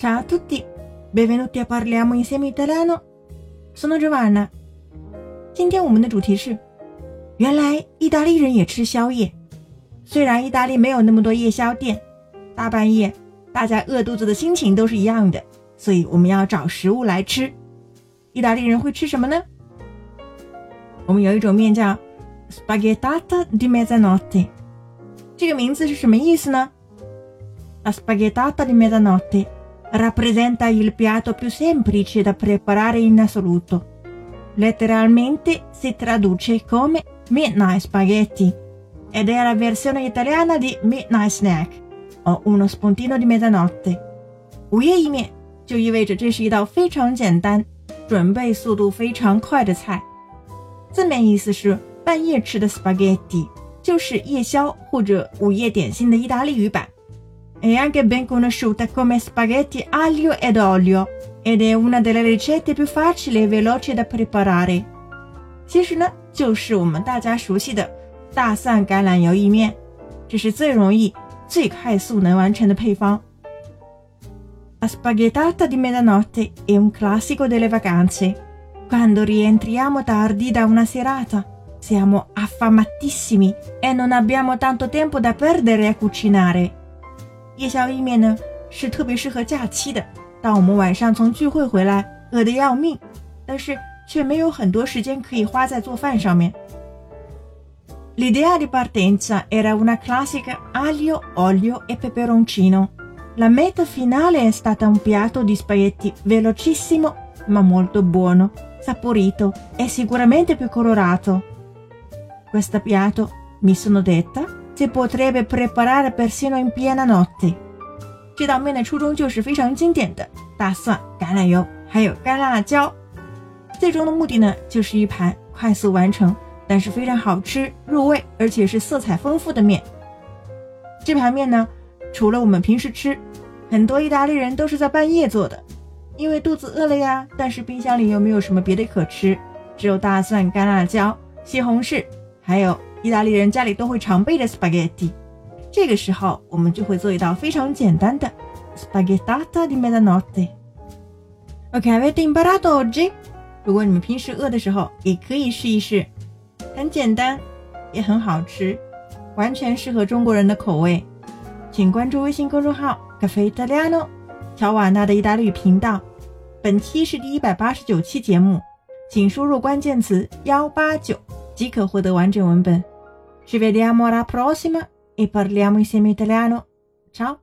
Ciao a tutti, benvenuti a parliamo insieme italiano. Sono Giovanna。今天我们的主题是，原来意大利人也吃宵夜。虽然意大利没有那么多夜宵店，大半夜大家饿肚子的心情都是一样的，所以我们要找食物来吃。意大利人会吃什么呢？我们有一种面叫 spaghetti di mezzanotte，这个名字是什么意思呢？La spaghetti di mezzanotte rappresenta il piatto più semplice da preparare in assoluto. Letteralmente si traduce come midnight spaghetti ed è la versione italiana di midnight snack o uno spuntino di mezzanotte. 午夜意面就意味着这是一道非常简单、准备速度非常快的菜。字面意思是半夜吃的 spaghetti，就是夜宵或者午夜点心的意大利语版。 è anche ben conosciuta come spaghetti aglio ed olio ed è una delle ricette più facili e veloci da preparare。其实呢，就是我们大家熟悉的大蒜橄榄油意面，这是最容易、最快速能完成的配方。La spaghettata di mezzanotte è un classico delle vacanze. Quando rientriamo tardi da una serata, siamo affamatissimi e non abbiamo tanto tempo da perdere a cucinare. 夜宵意面呢，是特别适合假期的。当我们晚上从聚会回来，饿得要命，但是却没有很多时间可以花在做饭上面。L'idea di partenza era una classica aglio, olio e peperoncino. La meta finale è stata un piatto di spaghetti velocissimo ma molto buono, saporito e sicuramente più colorato. Questo piatto, mi sono detta, 这道面的初衷就是非常经典的大蒜、橄榄油还有干辣椒，最终的目的呢，就是一盘快速完成，但是非常好吃、入味，而且是色彩丰富的面。这盘面呢，除了我们平时吃，很多意大利人都是在半夜做的，因为肚子饿了呀，但是冰箱里又没有什么别的可吃，只有大蒜、干辣椒、西红柿，还有。意大利人家里都会常备的 spaghetti，这个时候我们就会做一道非常简单的 spaghettata di mezzanotte。OK, avete imparato oggi？如果你们平时饿的时候，也可以试一试，很简单，也很好吃，完全适合中国人的口味。请关注微信公众号 Cafe Italiano，乔瓦纳的意大利语频道。本期是第一百八十九期节目，请输入关键词幺八九。即可获得完整文本。Ci vediamo alla prossima e parliamo insieme italiano. Ciao!